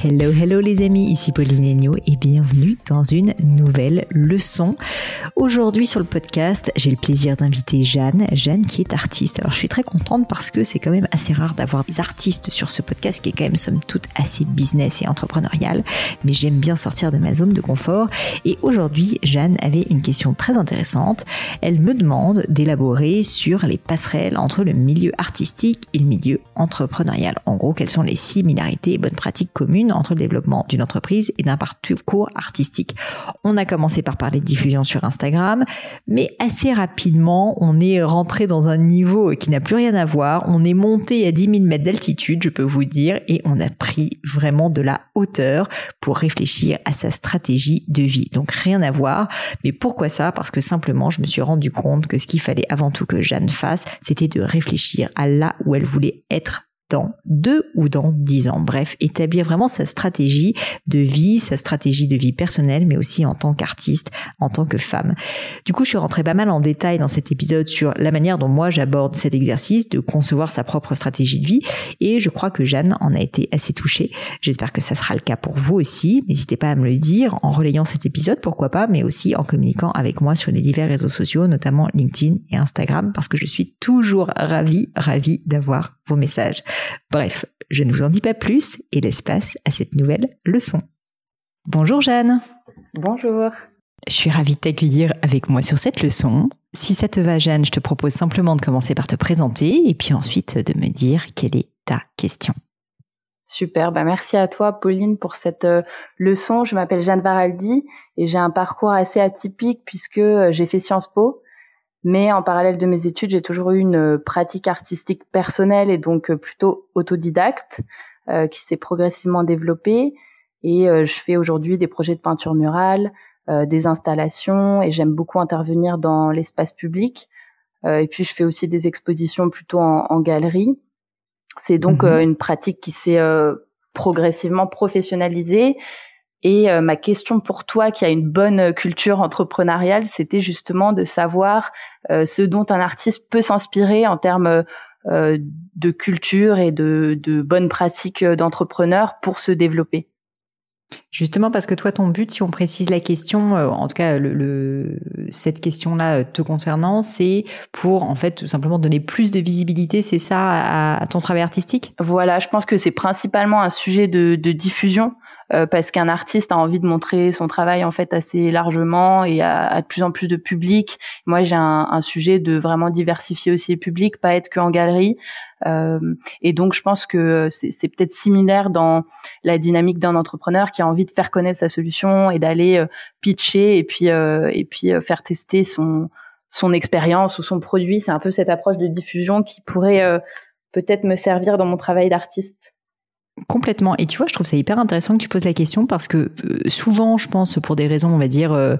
Hello, hello les amis, ici Pauline Agneau et bienvenue dans une nouvelle leçon. Aujourd'hui sur le podcast, j'ai le plaisir d'inviter Jeanne, Jeanne qui est artiste. Alors je suis très contente parce que c'est quand même assez rare d'avoir des artistes sur ce podcast qui est quand même somme toute assez business et entrepreneurial, mais j'aime bien sortir de ma zone de confort et aujourd'hui Jeanne avait une question très intéressante. Elle me demande d'élaborer sur les passerelles entre le milieu artistique et le milieu entrepreneurial. En gros, quelles sont les similarités et bonnes pratiques communes entre le développement d'une entreprise et d'un parcours artistique. On a commencé par parler de diffusion sur Instagram, mais assez rapidement, on est rentré dans un niveau qui n'a plus rien à voir. On est monté à 10 000 mètres d'altitude, je peux vous dire, et on a pris vraiment de la hauteur pour réfléchir à sa stratégie de vie. Donc rien à voir. Mais pourquoi ça? Parce que simplement, je me suis rendu compte que ce qu'il fallait avant tout que Jeanne fasse, c'était de réfléchir à là où elle voulait être dans deux ou dans dix ans. Bref, établir vraiment sa stratégie de vie, sa stratégie de vie personnelle, mais aussi en tant qu'artiste, en tant que femme. Du coup, je suis rentrée pas mal en détail dans cet épisode sur la manière dont moi j'aborde cet exercice de concevoir sa propre stratégie de vie, et je crois que Jeanne en a été assez touchée. J'espère que ça sera le cas pour vous aussi. N'hésitez pas à me le dire en relayant cet épisode, pourquoi pas, mais aussi en communiquant avec moi sur les divers réseaux sociaux, notamment LinkedIn et Instagram, parce que je suis toujours ravie, ravie d'avoir vos messages. Bref, je ne vous en dis pas plus et laisse place à cette nouvelle leçon. Bonjour Jeanne. Bonjour. Je suis ravie de t'accueillir avec moi sur cette leçon. Si ça te va Jeanne, je te propose simplement de commencer par te présenter et puis ensuite de me dire quelle est ta question. Super, bah merci à toi Pauline pour cette euh, leçon. Je m'appelle Jeanne Baraldi et j'ai un parcours assez atypique puisque euh, j'ai fait Sciences Po mais en parallèle de mes études, j'ai toujours eu une euh, pratique artistique personnelle et donc euh, plutôt autodidacte euh, qui s'est progressivement développée. Et je fais aujourd'hui des projets de peinture murale, des installations et j'aime beaucoup intervenir dans l'espace public. et puis je fais aussi des expositions plutôt en, galerie. C'est donc mhm. une pratique qui s'est progressivement professionnalisée et euh, ma question pour toi, qui a une bonne culture entrepreneuriale, c'était justement de savoir euh, ce dont un artiste peut s'inspirer en termes euh, de culture et de, de bonnes pratiques d'entrepreneur pour se développer. Justement parce que toi, ton but, si on précise la question, en tout cas le, cette question-là te concernant, c'est pour en fait tout simplement donner plus de visibilité, c'est ça, à, ton travail artistique? Voilà, je pense que c'est principalement un sujet de, de diffusion. Euh, parce qu'un artiste a envie de montrer son travail en fait assez largement et à, de plus en plus de public. Moi, j'ai un, un, sujet de vraiment diversifier aussi le public, pas être que en galerie. Euh, et donc, je pense que c'est peut-être similaire dans la dynamique d'un entrepreneur qui a envie de faire connaître sa solution et d'aller euh, pitcher et puis euh, et puis faire tester son son expérience ou son produit. C'est un peu cette approche de diffusion qui pourrait peut-être me servir dans mon travail d'artiste. Complètement. Et tu vois, je trouve ça hyper intéressant que tu poses la question parce que euh, souvent, je pense, pour des raisons, on va dire, euh,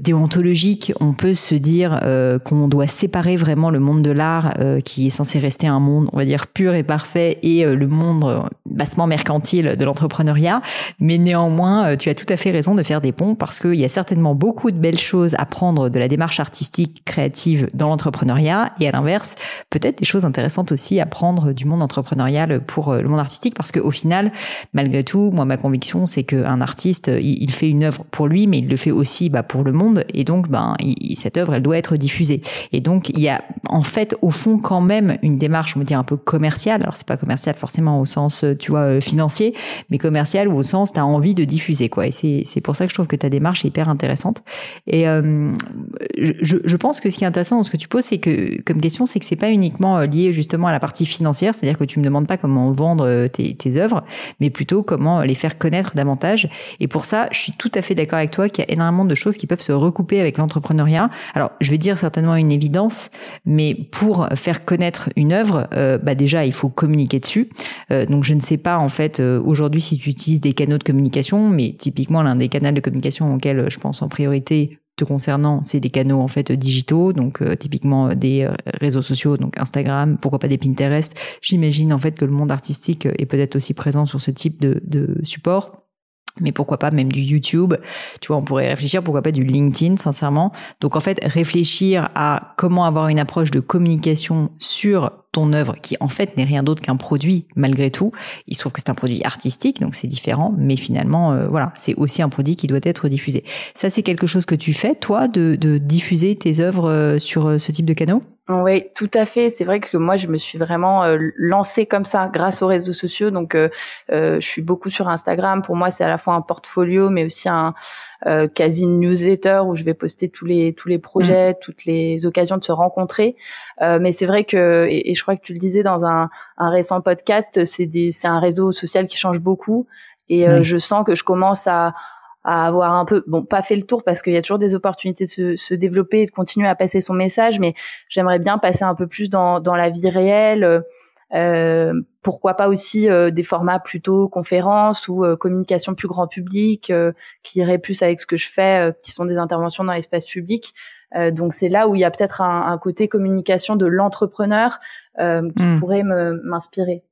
déontologique, on peut se dire euh, qu'on doit séparer vraiment le monde de l'art, euh, qui est censé rester un monde, on va dire, pur et parfait, et le monde bassement mercantile de l'entrepreneuriat. Mais néanmoins, tu as tout à fait raison de faire des ponts parce qu'il y a certainement beaucoup de belles choses à prendre de la démarche artistique, créative dans l'entrepreneuriat, et à l'inverse, peut-être des choses intéressantes aussi à prendre du monde entrepreneurial pour le monde artistique, parce qu'au final, malgré tout, moi, ma conviction, c'est qu'un artiste, il, fait une œuvre pour lui, mais il le fait aussi bah, pour le monde monde et donc ben cette œuvre elle doit être diffusée. Et donc il y a en fait au fond quand même une démarche on va dire un peu commerciale. Alors c'est pas commercial forcément au sens tu vois financier, mais commercial ou au sens tu as envie de diffuser quoi. Et c'est c'est pour ça que je trouve que ta démarche est hyper intéressante. Et je, je pense que ce qui est intéressant dans ce que tu poses c'est que comme question c'est que c'est pas uniquement lié justement à la partie financière, c'est-à-dire que tu me demandes pas comment vendre tes, tes œuvres, mais plutôt comment les faire connaître davantage. Et pour ça, je suis tout à fait d'accord avec toi qu'il y a énormément de choses qui peuvent se recouper avec l'entrepreneuriat. Alors, je vais dire certainement une évidence, mais pour faire connaître une œuvre, euh, bah déjà, il faut communiquer dessus. Euh, donc, je ne sais pas en fait euh, aujourd'hui si tu utilises des canaux de communication, mais typiquement l'un des canaux de communication auxquels je pense en priorité te concernant, c'est des canaux en fait digitaux, donc typiquement des réseaux sociaux, donc Instagram, pourquoi pas des Pinterest. J'imagine en fait que le monde artistique est peut-être aussi présent sur ce type de support mais pourquoi pas même du YouTube Tu vois, on pourrait réfléchir pourquoi pas du LinkedIn, sincèrement. Donc en fait, réfléchir à comment avoir une approche de communication sur ton œuvre, qui en fait n'est rien d'autre qu'un produit malgré tout. Il se trouve que c'est un produit artistique, donc c'est différent, mais finalement, euh, voilà, c'est aussi un produit qui doit être diffusé. Ça, c'est quelque chose que tu fais, toi, de, de diffuser tes œuvres euh, sur euh, ce type de canaux? Oui, tout à fait. C'est vrai que moi, je me suis vraiment euh, lancée comme ça grâce aux réseaux sociaux. Donc, euh, je suis beaucoup sur Instagram. Pour moi, c'est à la fois un portfolio, mais aussi un quasi newsletter où je vais poster tous les tous les projets, mm. toutes les occasions de se rencontrer. mais c'est vrai que, et, je crois que tu le disais dans un, un récent podcast, c'est un réseau social qui change beaucoup. Et je sens que je commence à à avoir un peu, bon, pas fait le tour parce qu'il y a toujours des opportunités de se, se, développer et de continuer à passer son message, mais j'aimerais bien passer un peu plus dans, dans la vie réelle. Euh, pourquoi pas aussi euh, des formats plutôt conférences ou euh, communication plus grand public euh, qui irait plus avec ce que je fais, qui sont des interventions dans l'espace public. Donc c'est là où il y a peut-être un, un, côté communication de l'entrepreneur qui mmh. pourrait m'inspirer.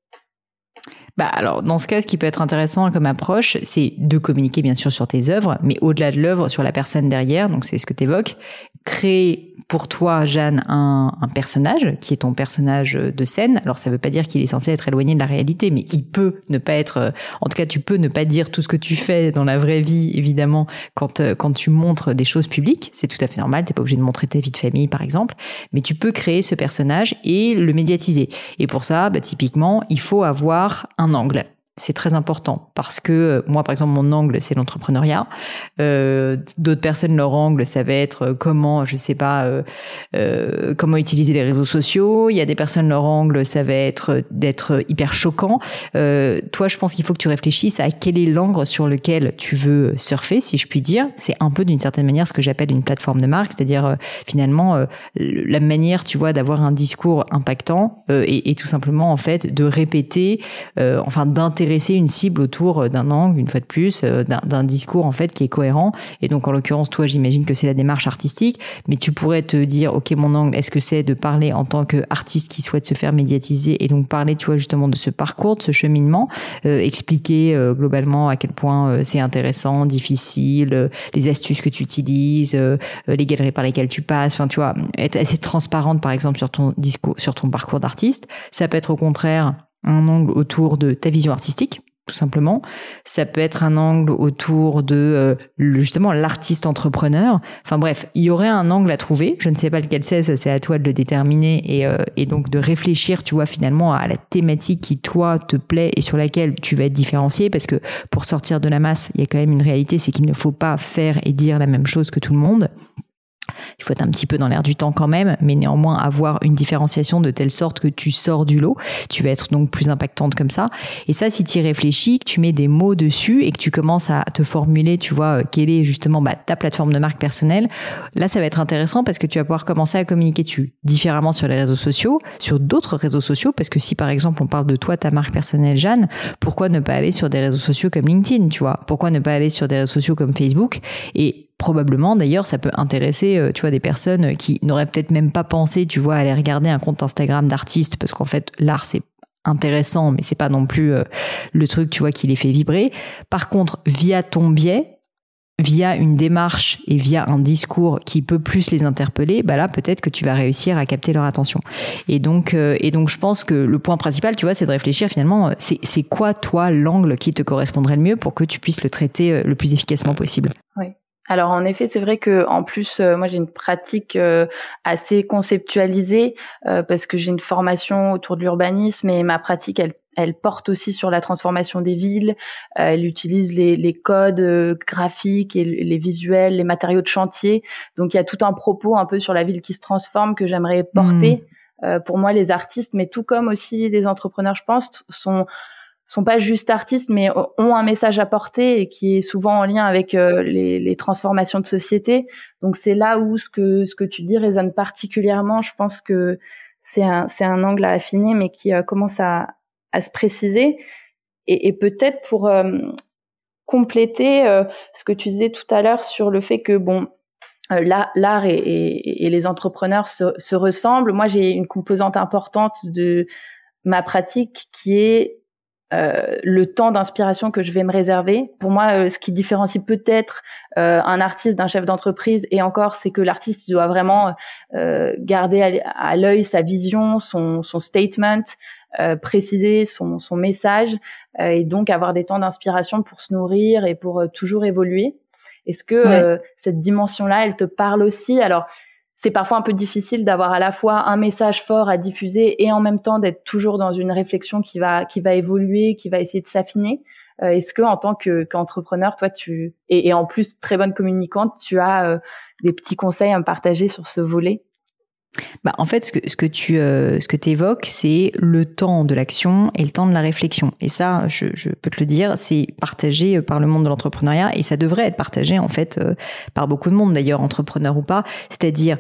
Bah alors dans ce cas, ce qui peut être intéressant comme approche, c'est de communiquer bien sûr sur tes œuvres, mais au-delà de l'œuvre, sur la personne derrière. Donc c'est ce que tu évoques. Créer pour toi, Jeanne, un, un, personnage qui est ton personnage de scène. Alors ça veut pas dire qu'il est censé être éloigné de la réalité, mais il peut ne pas être. Euh, en tout cas, tu peux ne pas dire tout ce que tu fais dans la vraie vie, évidemment, quand euh, quand tu montres des choses publiques. C'est tout à fait normal. T'es pas obligé de montrer ta vie de famille, par exemple, mais tu peux créer ce personnage et le médiatiser. Et pour ça, bah, typiquement, il faut avoir un anongle. C'est très important parce que euh, moi, par exemple, mon angle, c'est l'entrepreneuriat. Euh, D'autres personnes, leur angle, ça va être euh, comment, je sais pas, euh, euh, comment utiliser les réseaux sociaux. Il y a des personnes, leur angle, ça va être d'être hyper choquant. Euh, toi, je pense qu'il faut que tu réfléchisses à quel est l'angle sur lequel tu veux surfer, si je puis dire. C'est un peu d'une certaine manière ce que j'appelle une plateforme de marque, c'est-à-dire finalement la manière, tu vois, d'avoir un discours impactant et, et, tout simplement en fait de répéter, enfin d'intégrer intéresser une cible autour d'un angle, une fois de plus, euh, d'un discours en fait qui est cohérent. Et donc en l'occurrence, toi, j'imagine que c'est la démarche artistique, mais tu pourrais te dire, ok, mon angle, est-ce que c'est de parler en tant qu'artiste qui souhaite se faire médiatiser et donc parler, tu vois, justement de ce parcours, de ce cheminement, euh, expliquer euh, globalement à quel point c'est intéressant, difficile, les astuces que tu utilises, les galeries par lesquelles tu passes, enfin, tu vois, être assez transparente par exemple sur ton discours, sur ton parcours d'artiste. Ça peut être au contraire un angle autour de ta vision artistique tout simplement. Ça peut être un angle autour de euh, justement l'artiste entrepreneur. Enfin bref, il y aurait un angle à trouver. Je ne sais pas lequel c'est, ça c'est à toi de le déterminer et, euh, et donc de réfléchir, tu vois, finalement à la thématique qui toi te plaît et sur laquelle tu vas être différencié. Parce que pour sortir de la masse, il y a quand même une réalité, c'est qu'il ne faut pas faire et dire la même chose que tout le monde. Il faut être un petit peu dans l'air du temps quand même, mais néanmoins avoir une différenciation de telle sorte que tu sors du lot. Tu vas être donc plus impactante comme ça. Et ça, si tu y réfléchis, que tu mets des mots dessus et que tu commences à te formuler, tu vois, euh, quelle est justement bah, ta plateforme de marque personnelle, là, ça va être intéressant parce que tu vas pouvoir commencer à communiquer dessus différemment sur les réseaux sociaux, sur d'autres réseaux sociaux, parce que si par exemple on parle de toi, ta marque personnelle, Jeanne, pourquoi ne pas aller sur des réseaux sociaux comme LinkedIn, tu vois? Pourquoi ne pas aller sur des réseaux sociaux comme Facebook? Et probablement d'ailleurs ça peut intéresser euh, tu vois des personnes qui n'auraient peut-être même pas pensé tu vois aller regarder un compte Instagram d'artiste parce qu'en fait l'art c'est intéressant mais c'est pas non plus euh, le truc tu vois qui les fait vibrer par contre via ton biais via une démarche et via un discours qui peut plus les interpeller, bah là peut-être que tu vas réussir à capter leur attention. Et donc euh, et donc je pense que le point principal, tu vois, c'est de réfléchir finalement, c'est c'est quoi toi l'angle qui te correspondrait le mieux pour que tu puisses le traiter le plus efficacement possible. Oui. Alors en effet, c'est vrai que en plus, euh, moi j'ai une pratique euh, assez conceptualisée euh, parce que j'ai une formation autour de l'urbanisme et ma pratique, elle, elle porte aussi sur la transformation des villes. elle utilise les, les codes graphiques et les visuels, les matériaux de chantier. Donc il y a tout un propos un peu sur la ville qui se transforme que j'aimerais porter. Mmh. pour moi, les artistes, mais tout comme aussi les entrepreneurs, je pense, sont sont pas juste artistes, mais ont un message à porter et qui est souvent en lien avec euh, les, transformations de société. Donc c'est là où ce que ce que tu dis résonne particulièrement. Je pense que c'est un c'est un angle à affiner, mais qui euh, commence à à se préciser. Et, et peut-être pour euh, compléter ce que tu disais tout à l'heure sur le fait que bon l'art et, les entrepreneurs se ressemblent. Moi, j'ai une composante importante de ma pratique qui est euh, le temps d'inspiration que je vais me réserver. Pour moi, euh, ce qui différencie peut-être euh, un artiste d'un chef d'entreprise, et encore, c'est que l'artiste doit vraiment garder à, l'œil sa vision, son, son statement, préciser son, son message, et donc avoir des temps d'inspiration pour se nourrir et pour toujours évoluer. Est-ce que cette dimension-là, elle te parle aussi? Alors, c'est parfois un peu difficile d'avoir à la fois un message fort à diffuser et en même temps d'être toujours dans une réflexion qui va qui va évoluer, qui va essayer de s'affiner. Euh, est-ce que en tant que qu'entrepreneur, toi, tu et, en plus très bonne communicante, tu as euh, des petits conseils à me partager sur ce volet? Bah, en fait, ce que, tu euh, évoques, c'est le temps de l'action et le temps de la réflexion. Et ça, je, peux te le dire, c'est partagé par le monde de l'entrepreneuriat et ça devrait être partagé en fait euh, par beaucoup de monde d'ailleurs, entrepreneur ou pas. C'est-à-dire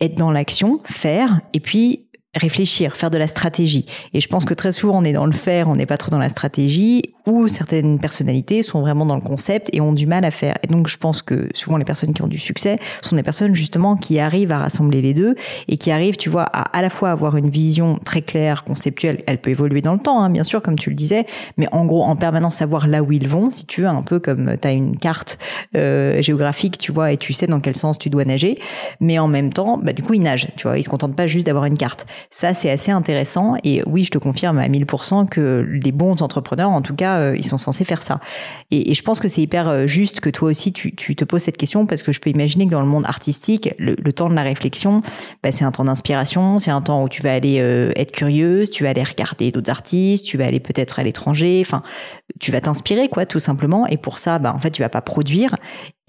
être dans l'action, faire, et puis réfléchir, faire de la stratégie. Et je pense que très souvent on est dans le faire, on n'est pas trop dans la stratégie, ou certaines personnalités sont vraiment dans le concept et ont du mal à faire. Et donc je pense que souvent les personnes qui ont du succès sont des personnes justement qui arrivent à rassembler les deux et qui arrivent, tu vois, à à la fois avoir une vision très claire, conceptuelle. Elle peut évoluer dans le temps, hein, bien sûr, comme tu le disais, mais en gros en permanence savoir là où ils vont, si tu veux, un peu comme tu as une carte euh, géographique, tu vois, et tu sais dans quel sens tu dois nager. Mais en même temps, bah, du coup ils nagent, tu vois, ils se contentent pas juste d'avoir une carte. Ça, c'est assez intéressant. Et oui, je te confirme à 1000% que les bons entrepreneurs, en tout cas, euh, ils sont censés faire ça. Et, je pense que c'est hyper euh, juste que toi aussi, tu, te poses cette question parce que je peux imaginer que dans le monde artistique, le, temps de la réflexion, bah, c'est un temps d'inspiration, c'est un temps où tu vas aller euh, être curieuse, tu vas aller regarder d'autres artistes, tu vas aller peut-être à l'étranger, enfin, tu vas t'inspirer, quoi, tout simplement. Et pour ça, bah, en fait, tu vas pas produire.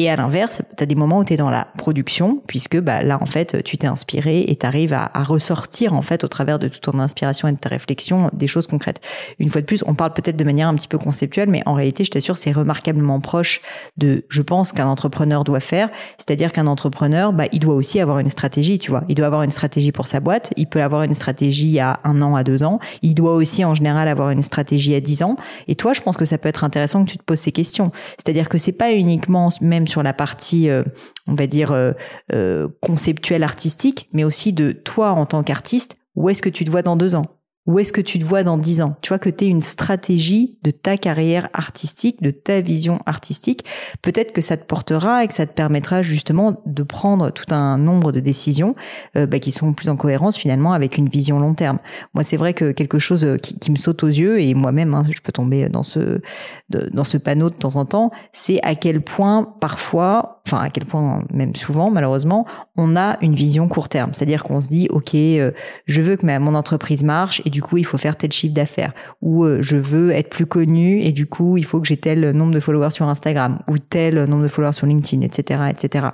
Et à l'inverse, tu as des moments où tu es dans la production, puisque bah, là, en fait, tu t'es inspiré et tu arrives à, à, ressortir, en fait, au travers de toute ton inspiration et de ta réflexion, des choses concrètes. Une fois de plus, on parle peut-être de manière un petit peu conceptuelle, mais en réalité, je t'assure, c'est remarquablement proche de, je pense, qu'un entrepreneur doit faire. C'est-à-dire qu'un entrepreneur, bah, il doit aussi avoir une stratégie, tu vois. Il doit avoir une stratégie pour sa boîte. Il peut avoir une stratégie à un an, à deux ans. Il doit aussi, en général, avoir une stratégie à dix ans. Et toi, je pense que ça peut être intéressant que tu te poses ces questions. C'est-à-dire que c'est pas uniquement, même sur la partie, euh, on va dire, euh, euh, conceptuelle artistique, mais aussi de toi en tant qu'artiste, où est-ce que tu te vois dans deux ans? Où est-ce que tu te vois dans dix ans? Tu vois que tu es une stratégie de ta carrière artistique, de ta vision artistique. Peut-être que ça te portera et que ça te permettra justement de prendre tout un nombre de décisions euh, bah, qui sont plus en cohérence finalement avec une vision long terme. Moi, c'est vrai que quelque chose euh, qui, me saute aux yeux et moi-même, hein, je peux tomber dans ce dans ce panneau de temps en temps, c'est à quel point parfois, enfin à quel point même souvent malheureusement, on a une vision court terme. C'est-à-dire qu'on se dit, ok, euh, je veux que mon entreprise marche et du coup il faut faire tel chiffre d'affaires ou euh, je veux être plus connu et du coup il faut que j'ai tel nombre de followers sur Instagram ou tel nombre de followers sur LinkedIn, etc., etc.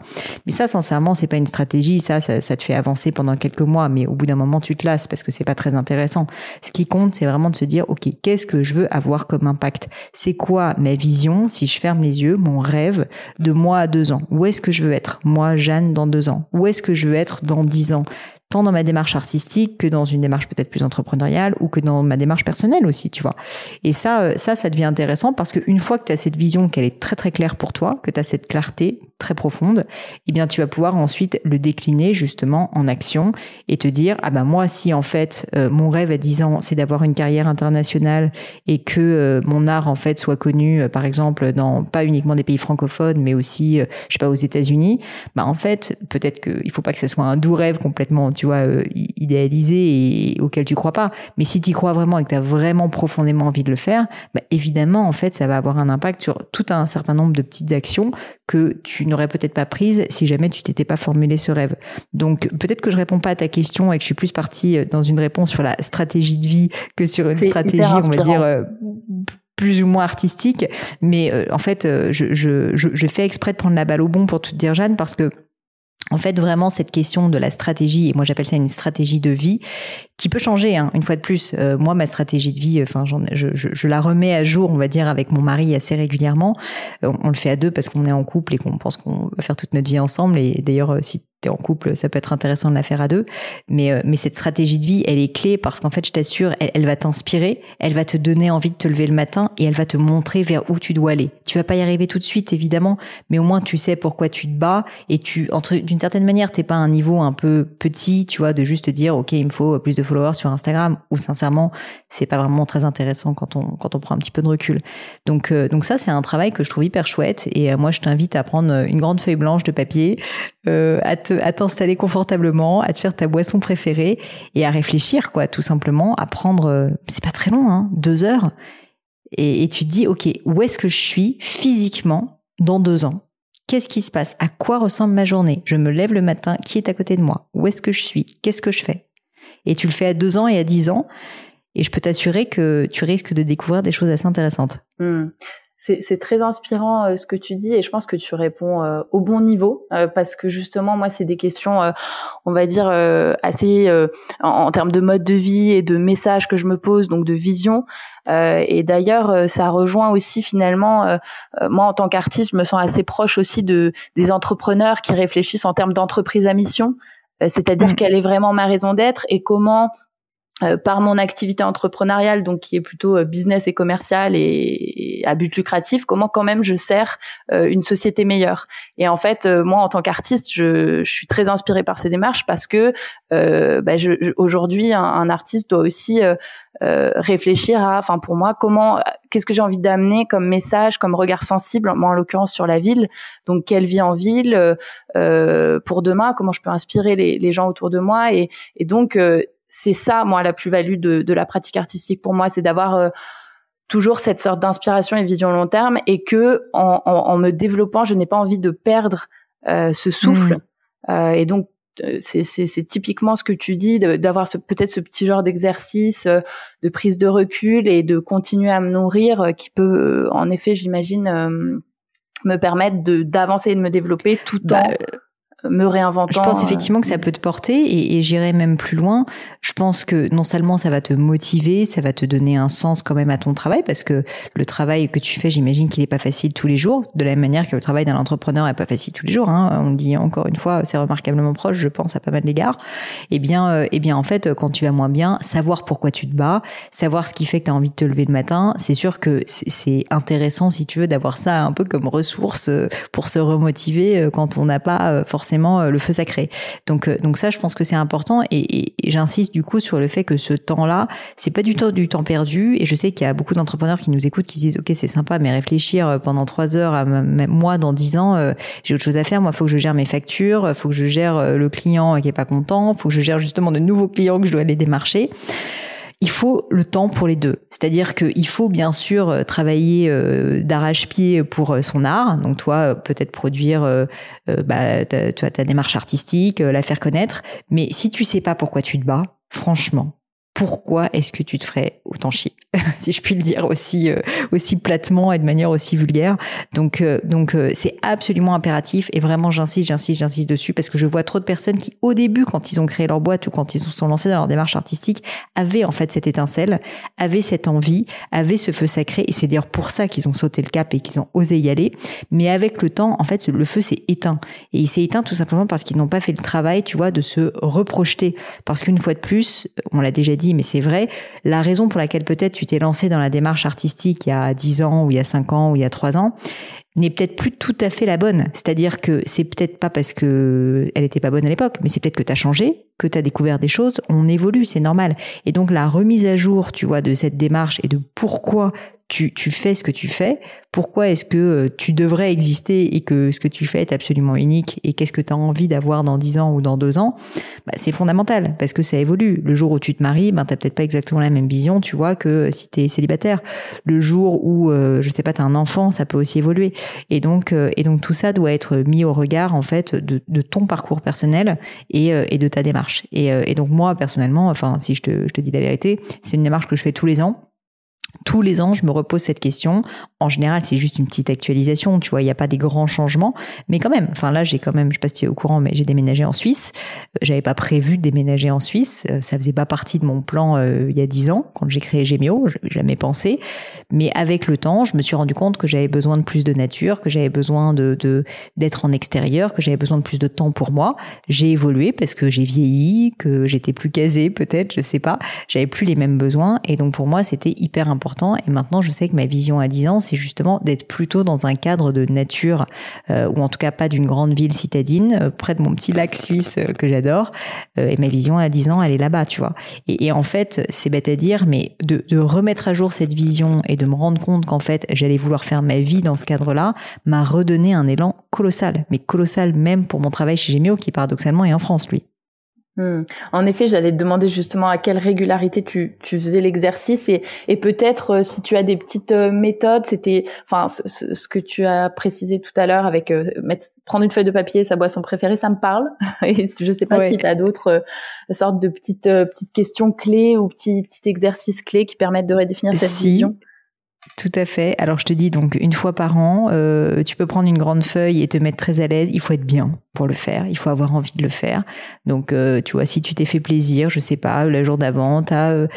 Mais ça, sincèrement, c'est pas une stratégie. Ça, ça, ça, te fait avancer pendant quelques mois, mais au bout d'un moment, tu te lasses parce que c'est pas très intéressant. Ce qui compte, c'est vraiment de se dire, ok, qu'est-ce que je veux avoir comme impact? C'est quoi ma vision si je ferme les yeux, mon rêve de moi à deux ans? Où est-ce que je veux être? Moi, Jeanne, dans deux ans. Où est-ce que je veux être dans dix ans? Tant dans ma démarche artistique que dans une démarche peut-être plus entrepreneuriale ou que dans ma démarche personnelle aussi, tu vois. Et ça, euh, ça, ça devient intéressant parce qu'une fois que tu as cette vision, qu'elle est très très claire pour toi, que tu as cette clarté très profonde, eh bien tu vas pouvoir ensuite le décliner justement en action et te dire ah ben moi si en fait euh, mon rêve à 10 ans c'est d'avoir une carrière internationale et que euh, mon art en fait soit connu par exemple dans pas uniquement des pays francophones mais aussi je sais pas aux États-Unis, bah en fait peut-être qu'il faut pas que ce soit un doux rêve complètement tu vois, euh, idéalisé et auquel tu crois pas. Mais si tu crois vraiment et que tu as vraiment profondément envie de le faire, bah, évidemment, en fait, ça va avoir un impact sur tout un certain nombre de petites actions que tu tu n'aurais peut-être pas prise si jamais tu t'étais pas formulé ce rêve. Donc peut-être que je réponds pas à ta question et que je suis plus partie dans une réponse sur la stratégie de vie que sur une stratégie, on va dire plus ou moins artistique, mais en fait, je, je, je, je, fais exprès de prendre la balle au bon pour te dire, Jeanne, parce que en fait, vraiment, cette question de la stratégie, et moi j'appelle ça une stratégie de vie, qui peut changer, hein, une fois de plus. Euh, moi, ma stratégie de vie, enfin, je, je, je, la remets à jour, on va dire, avec mon mari assez régulièrement. Euh, on, le fait à deux parce qu'on est en couple et qu'on pense qu'on va faire toute notre vie ensemble. Et d'ailleurs, euh, si en couple, ça peut être intéressant de la faire à deux. Mais, euh, mais cette stratégie de vie, elle est clé parce qu'en fait, je t'assure, elle, va t'inspirer, elle va te donner envie de te lever le matin et elle va te montrer vers où tu dois aller. Tu vas pas y arriver tout de suite, évidemment, mais au moins tu sais pourquoi tu te bats et tu, entre, d'une certaine manière, t'es pas à un niveau un peu petit, tu vois, de juste dire, OK, il me faut plus de followers sur Instagram ou sincèrement, c'est pas vraiment très intéressant quand on, quand on prend un petit peu de recul. Donc, euh, donc ça, c'est un travail que je trouve hyper chouette et euh, moi, je t'invite à prendre une grande feuille blanche de papier, à te à t'installer confortablement, à te faire ta boisson préférée et à réfléchir, quoi, tout simplement, à prendre, euh, c'est pas très long, hein, deux heures, et, tu te dis, ok, où est-ce que je suis physiquement dans deux ans? Qu'est-ce qui se passe? À quoi ressemble ma journée? Je me lève le matin, qui est à côté de moi? Où est-ce que je suis? Qu'est-ce que je fais? Et tu le fais à deux ans et à dix ans, et je peux t'assurer que tu risques de découvrir des choses assez intéressantes. Hmm c'est très inspirant euh, ce que tu dis et je pense que tu réponds euh, au bon niveau euh, parce que justement moi c'est des questions on va dire assez en, termes de mode de vie et de messages que je me pose donc de vision et d'ailleurs ça rejoint aussi finalement moi en tant qu'artiste je me sens assez proche aussi de des entrepreneurs qui réfléchissent en termes d'entreprise à mission c'est-à-dire mmh. quelle est vraiment ma raison d'être et comment euh, par mon activité entrepreneuriale, donc qui est plutôt euh, business et commercial et, à but lucratif, comment quand même je sers euh, une société meilleure. Et en fait, moi en tant qu'artiste, je, je, suis très inspirée par ces démarches parce que bah, aujourd'hui, un, un, artiste doit aussi réfléchir à, enfin pour moi, comment, qu'est-ce que j'ai envie d'amener comme message, comme regard sensible, moi en l'occurrence sur la ville. Donc quelle vie en ville pour demain, comment je peux inspirer les, les gens autour de moi et, et donc c'est ça, moi, la plus-value de, la pratique artistique pour moi, c'est d'avoir euh, toujours cette sorte d'inspiration et vision long terme et que en, me développant, je n'ai pas envie de perdre euh, ce souffle. Mmh. Euh, et donc, c'est typiquement ce que tu dis, d'avoir peut-être ce petit genre d'exercice de prise de recul et de continuer à me nourrir qui peut, en effet, j'imagine, me permettre d'avancer et de me développer tout bah, en me réinventant. Je pense effectivement que ça euh, peut te porter et, et j'irai même plus loin. Je pense que non seulement ça va te motiver, ça va te donner un sens quand même à ton travail parce que le travail que tu fais, j'imagine qu'il n'est pas facile tous les jours, de la même manière que le travail d'un entrepreneur n'est pas facile tous les jours. Hein. On le dit encore une fois, c'est remarquablement proche, je pense à pas mal d'égards. Eh bien, euh, eh bien en fait, quand tu vas moins bien, savoir pourquoi tu te bats, savoir ce qui fait que tu as envie de te lever le matin, c'est sûr que c'est intéressant si tu veux d'avoir ça un peu comme ressource euh, pour se remotiver quand on n'a pas forcément euh, le feu sacré. Donc, euh, donc ça, je pense que c'est important et, j'insiste du coup sur le fait que ce temps-là, c'est pas du tout du temps perdu. Et je sais qu'il y a beaucoup d'entrepreneurs qui nous écoutent qui disent ok c'est sympa, mais réfléchir euh, pendant trois heures à moi dans dix ans, j'ai autre chose à faire. Moi, faut que je gère mes factures, faut que je gère le client qui est pas content, faut que je gère justement de nouveaux clients que je dois aller démarcher il faut le temps pour les deux. C'est-à-dire qu'il faut bien sûr euh, travailler euh, d'arrache-pied pour euh, son art. Donc toi, peut-être produire bah, ta, ta démarche artistique, la faire connaître. Mais si tu sais pas pourquoi tu te bats, franchement, pourquoi est-ce que tu te ferais autant chier, si je puis le dire aussi euh, aussi platement et de manière aussi vulgaire. Donc euh, donc euh, c'est absolument impératif et vraiment j'insiste j'insiste j'insiste dessus parce que je vois trop de personnes qui au début quand ils ont créé leur boîte ou quand ils se sont lancés dans leur démarche artistique avaient en fait cette étincelle, avaient cette envie, avaient ce feu sacré et c'est d'ailleurs pour ça qu'ils ont sauté le cap et qu'ils ont osé y aller. Mais avec le temps en fait le feu s'est éteint et il s'est éteint tout simplement parce qu'ils n'ont pas fait le travail tu vois de se reprojeter parce qu'une fois de plus on l'a déjà dit mais c'est vrai, la raison pour laquelle peut-être tu t'es lancé dans la démarche artistique il y a 10 ans ou il y a 5 ans ou il y a 3 ans n'est peut-être plus tout à fait la bonne. C'est-à-dire que c'est peut-être pas parce que elle était pas bonne à l'époque, mais c'est peut-être que tu as changé, que tu as découvert des choses, on évolue, c'est normal. Et donc la remise à jour, tu vois, de cette démarche et de pourquoi tu, tu fais ce que tu fais, pourquoi est-ce que euh, tu devrais exister et que ce que tu fais est absolument unique et qu'est-ce que tu as envie d'avoir dans 10 ans ou dans 2 ans, bah, c'est fondamental parce que ça évolue. Le jour où tu te maries, ben, tu peut-être pas exactement la même vision, tu vois, que si tu es célibataire. Le jour où, euh, je sais pas, tu as un enfant, ça peut aussi évoluer. Et donc, euh, et donc tout ça doit être mis au regard, en fait, de, de ton parcours personnel et, et de ta démarche. Et, et donc moi, personnellement, enfin, si je te dis la vérité, c'est une démarche que je fais tous les ans tous les ans, je me repose cette question. En général, c'est juste une petite actualisation, tu vois, il n'y a pas des grands changements, mais quand même. Enfin là, j'ai quand même, je sais pas si tu es au courant, mais j'ai déménagé en Suisse. Euh, j'avais pas prévu de déménager en Suisse, euh, ça faisait pas partie de mon plan euh, il y a dix ans quand j'ai créé Gemio, je jamais pensé. Mais avec le temps, je me suis rendu compte que j'avais besoin de plus de nature, que j'avais besoin de d'être en extérieur, que j'avais besoin de plus de temps pour moi. J'ai évolué parce que j'ai vieilli, que j'étais plus casée peut-être, je sais pas. J'avais plus les mêmes besoins et donc pour moi, c'était hyper important et maintenant, je sais que ma vision à 10 ans, c'est justement d'être plutôt dans un cadre de nature, euh, ou en tout cas pas d'une grande ville citadine, euh, près de mon petit lac suisse euh, que j'adore. et ma vision à 10 ans, elle est là-bas, tu vois. Et, en fait, c'est bête à dire, mais de, de, remettre à jour cette vision et de me rendre compte qu'en fait, j'allais vouloir faire ma vie dans ce cadre-là, m'a redonné un élan colossal, mais colossal même pour mon travail chez Gemio, qui paradoxalement est en France, lui. Hmm. En effet, j'allais te demander justement à quelle régularité tu, tu faisais l'exercice et, et peut-être euh, si tu as des petites euh, méthodes, c'était, enfin, ce, ce, que tu as précisé tout à l'heure avec euh, mettre, prendre une feuille de papier, sa boisson préférée, ça me parle. et je sais pas si tu as d'autres sortes de petites petites questions clés ou petits petits exercices clés qui permettent de redéfinir cette vision. Tout à fait. Alors je te dis donc une fois par an, euh, tu peux prendre une grande feuille et te mettre très à l'aise. Il faut être bien pour le faire. Il faut avoir envie de le faire. Donc euh, tu vois, si tu t'es fait plaisir, je sais pas, le jour d'avant, t'as euh,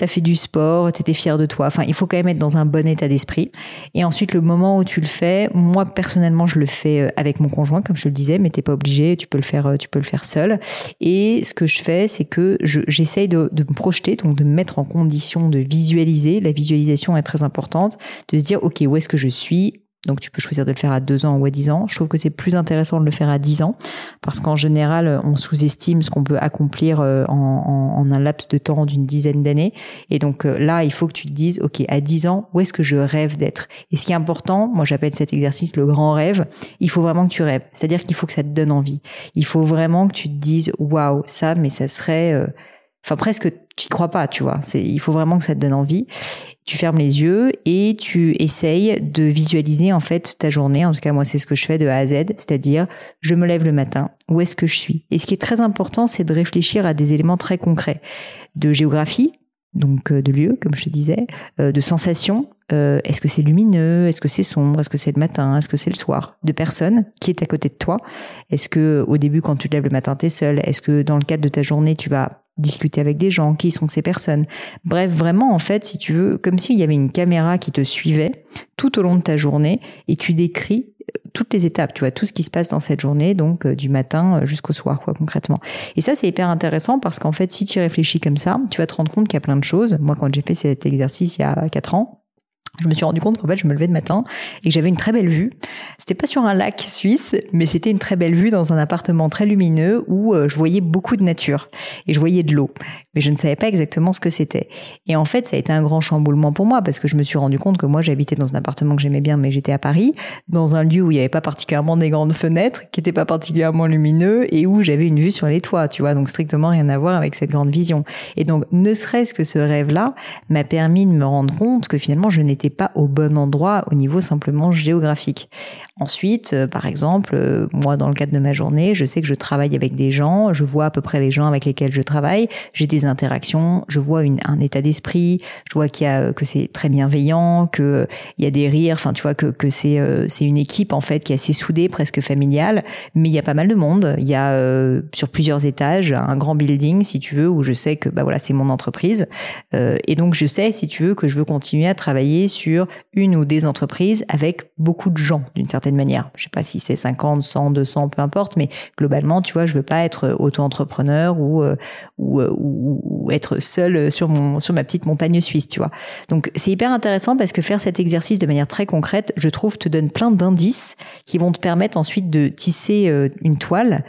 as fait du sport, t'étais fier de toi. Enfin, il faut quand même être dans un bon état d'esprit. Et ensuite, le moment où tu le fais, moi personnellement, je le fais avec mon conjoint, comme je le disais, mais t'es pas obligé. Tu peux le faire, tu peux le faire seul. Et ce que je fais, c'est que j'essaye de, de me projeter, donc de me mettre en condition de visualiser. La visualisation est très importante de se dire, OK, où est-ce que je suis? Donc tu peux choisir de le faire à 2 ans ou à 10 ans. Je trouve que c'est plus intéressant de le faire à 10 ans parce qu'en général, on sous-estime ce qu'on peut accomplir euh, en, un laps de temps d'une dizaine d'années. Et donc euh, là, il faut que tu te dises, OK, à 10 ans, où est-ce que je rêve d'être? Et ce qui est important, moi j'appelle cet exercice le grand rêve, il faut vraiment que tu rêves. C'est-à-dire qu'il faut que ça te donne envie. Il faut vraiment que tu te dises, waouh, ça, mais ça serait... Euh, enfin presque tu crois pas, tu vois. C'est, il faut vraiment que ça te donne envie. Tu fermes les yeux et tu essayes de visualiser en fait ta journée. En tout cas, moi, c'est ce que je fais de A à Z, c'est-à-dire je me lève le matin, où est-ce que je suis? Et ce qui est très important, c'est de réfléchir à des éléments très concrets. De géographie, donc euh, de lieu, comme je te disais, euh, de sensations. Euh, est-ce que c'est lumineux? Est-ce que c'est sombre? Est-ce que c'est le matin? Est-ce que c'est le soir? De personnes qui est à côté de toi. Est-ce que au début, quand tu te lèves le matin, t'es seul Est-ce que dans le cadre de ta journée, tu vas discuter avec des gens, qui sont ces personnes. Bref, vraiment, en fait, si tu veux, comme s'il y avait une caméra qui te suivait tout au long de ta journée et tu décris euh, toutes les étapes, tu vois, tout ce qui se passe dans cette journée, donc euh, du matin euh, jusqu'au soir, quoi, concrètement. Et ça, c'est hyper intéressant parce qu'en fait, si tu réfléchis comme ça, tu vas te rendre compte qu'il y a plein de choses. Moi, quand j'ai fait cet exercice il y a quatre ans, je me suis rendu compte qu'en fait, je me levais de matin et j'avais une très belle vue. C'était pas sur un lac suisse, mais c'était une très belle vue dans un appartement très lumineux où euh, je voyais beaucoup de nature et je voyais de l'eau. Mais je ne savais pas exactement ce que c'était. Et en fait, ça a été un grand chamboulement pour moi parce que je me suis rendu compte que moi, j'habitais dans un appartement que j'aimais bien, mais j'étais à Paris, dans un lieu où il n'y avait pas particulièrement des grandes fenêtres, qui n'étaient pas particulièrement lumineux et où j'avais une vue sur les toits, tu vois. Donc, strictement rien à voir avec cette grande vision. Et donc, ne serait-ce que ce rêve-là m'a permis de me rendre compte que finalement, je n'étais pas au bon endroit au niveau simplement géographique. Ensuite, euh, par exemple, euh, moi, dans le cadre de ma journée, je sais que je travaille avec des gens, je vois à peu près les gens avec lesquels je travaille, j'ai des interactions, je vois une, un état d'esprit, je vois qu'il y a que c'est très bienveillant, que il y a des rires, enfin, tu vois que que c'est euh, c'est une équipe en fait qui est assez soudée, presque familiale, mais il y a pas mal de monde. Il y a sur plusieurs étages un grand building, si tu veux, où je sais que bah voilà, c'est mon entreprise, et donc je sais, si tu veux, que je veux continuer à travailler sur une ou des entreprises avec beaucoup de gens d'une certaine manière. Je sais pas si c'est 50, 100, 200, peu importe, mais globalement, tu vois, je veux pas être auto-entrepreneur ou, euh, euh, être seul sur mon sur ma petite montagne suisse, tu vois. Donc c'est hyper intéressant parce que faire cet exercice de manière très concrète, je trouve, te donne plein d'indices qui vont te permettre ensuite de tisser euh, une toile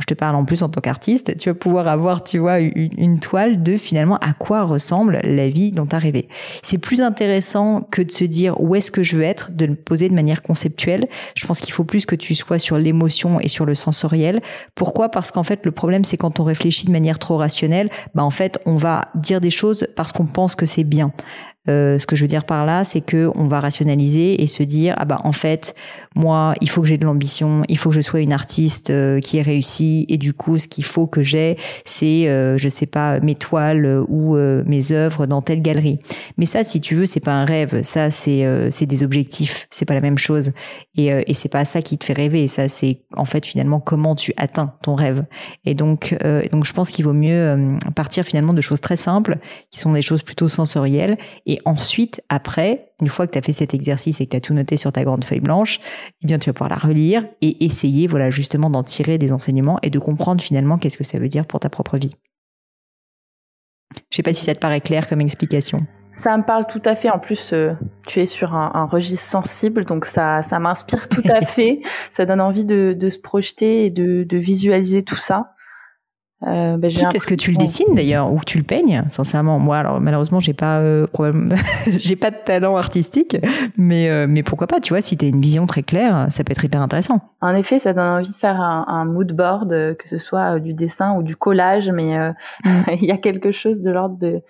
je te parle en plus en tant qu'artiste, tu vas pouvoir avoir, tu vois, une, toile de finalement à quoi ressemble la vie dont tu as rêvé. C'est plus intéressant que de se dire où est-ce que je veux être, de le poser de manière conceptuelle. Je pense qu'il faut plus que tu sois sur l'émotion et sur le sensoriel. Pourquoi? Parce qu'en fait, le problème, c'est quand on réfléchit de manière trop rationnelle, bah en fait, on va dire des choses parce qu'on pense que c'est bien. Euh, ce que je veux dire par là, c'est que on va rationaliser et se dire ah bah en fait moi il faut que j'ai de l'ambition, il faut que je sois une artiste euh, qui est réussie et du coup ce qu'il faut que j'ai c'est euh, je sais pas mes toiles ou mes œuvres dans telle galerie. Mais ça si tu veux c'est pas un rêve, ça c'est c'est des objectifs, c'est pas la même chose et et c'est pas ça qui te fait rêver, ça c'est en fait finalement comment tu atteins ton rêve. Et donc donc je pense qu'il vaut mieux partir finalement de choses très simples qui sont des choses plutôt sensorielles ensuite, après, une fois que tu as fait cet exercice et que tu as tout noté sur ta grande feuille blanche, eh bien, tu vas pouvoir la relire et essayer, voilà, justement d'en tirer des enseignements et de comprendre finalement qu'est-ce que ça veut dire pour ta propre vie. Je sais pas si ça te paraît clair comme explication. Ça me parle tout à fait. En plus, euh, tu es sur un, registre sensible, donc ça, ça m'inspire tout à fait. ça donne envie de, se projeter et de, de visualiser tout ça. Euh, ben, est-ce que tu le dessines d'ailleurs ou tu le peignes Sincèrement, moi, alors malheureusement, j'ai pas, euh, j'ai pas de talent artistique, mais euh, mais pourquoi pas Tu vois, si tu as une vision très claire, ça peut être hyper intéressant. En effet, ça donne envie de faire un, un mood board, que ce soit du dessin ou du collage, mais mm. il y a quelque chose de l'ordre de,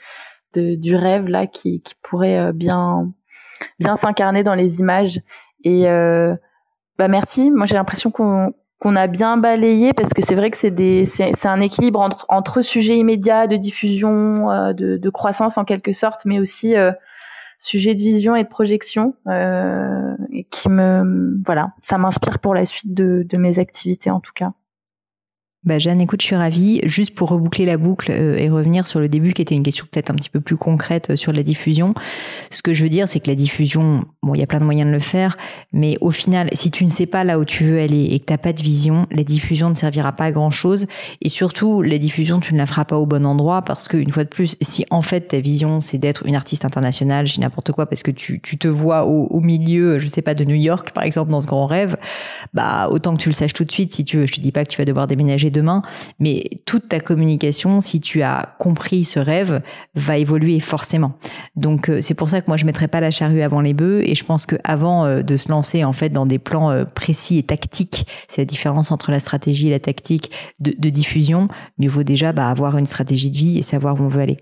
de, du rêve là qui, qui pourrait bien bien s'incarner dans les images. Et bah merci. Moi, j'ai l'impression qu'on qu'on a bien balayé parce que c'est vrai que c'est des c'est un équilibre entre entre sujets immédiats de diffusion euh, de, croissance en quelque sorte mais aussi euh, sujet de vision et de projection euh, et qui me voilà ça m'inspire pour la suite de mes activités en tout cas bah Jeanne, écoute, je suis ravie. Juste pour reboucler la boucle euh, et revenir sur le début, qui était une question peut-être un petit peu plus concrète euh, sur la diffusion. Ce que je veux dire, c'est que la diffusion, bon, il y a plein de moyens de le faire, mais au final, si tu ne sais pas là où tu veux aller et que t'as pas de vision, la diffusion ne servira pas à grand chose. Et surtout, la diffusion, tu ne la feras pas au bon endroit parce que une fois de plus, si en fait ta vision c'est d'être une artiste internationale, j'ai n'importe quoi, parce que tu, tu te vois au, au, milieu, je sais pas, de New York par exemple dans ce grand rêve, bah autant que tu le saches tout de suite. Si tu veux, je te dis pas que tu vas devoir déménager demain, mais toute ta communication, si tu as compris ce rêve, va évoluer forcément. Donc euh, c'est pour ça que moi je mettrais pas la charrue avant les bœufs et je pense que avant euh, de se lancer en fait dans des plans euh, précis et tactiques, c'est la différence entre la stratégie et la tactique de, de diffusion, mieux vaut déjà bah, avoir une stratégie de vie et savoir où on veut aller.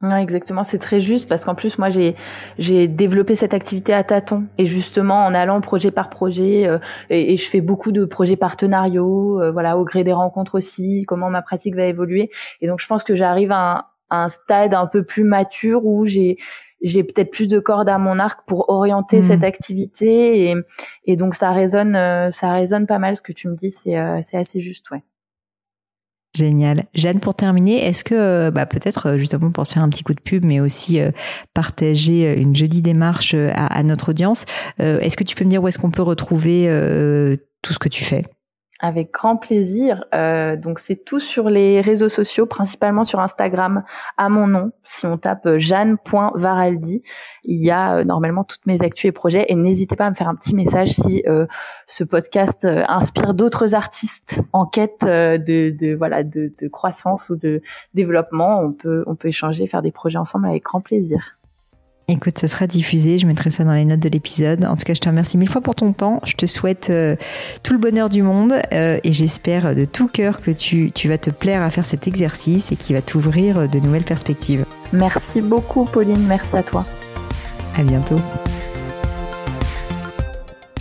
Ouais, exactement, c'est très juste parce qu'en plus moi j'ai j'ai développé cette activité à tâtons et justement en allant projet par projet euh, et, je fais beaucoup de projets partenariaux, euh, voilà au gré des rencontres aussi, comment ma pratique va évoluer et donc je pense que j'arrive à, un, stade un peu plus mature où j'ai j'ai peut-être plus de cordes à mon arc pour orienter mmh. cette activité et et donc ça résonne euh, ça résonne pas mal ce que tu me dis c'est c'est assez juste ouais. Génial. Jeanne, pour terminer, est-ce que, euh, bah, peut-être euh, justement pour te faire un petit coup de pub, mais aussi euh, partager une jolie démarche à, à notre audience, est-ce que tu peux me dire où est-ce qu'on peut retrouver tout ce que tu fais? Avec grand plaisir. Euh, donc c'est tout sur les réseaux sociaux, principalement sur Instagram à mon nom. Si on tape euh, jeanne.varaldi, il y a euh, normalement toutes mes actus et projets. Et n'hésitez pas à me faire un petit message si ce podcast inspire d'autres artistes en quête de, voilà de croissance ou de développement. On peut on peut échanger, faire des projets ensemble avec grand plaisir. Écoute, ça sera diffusé, je mettrai ça dans les notes de l'épisode. En tout cas, je te remercie mille fois pour ton temps. Je te souhaite euh, tout le bonheur du monde euh, et j'espère de tout cœur que tu, tu vas te plaire à faire cet exercice et qu'il va t'ouvrir de nouvelles perspectives. Merci beaucoup, Pauline. Merci à toi. À bientôt.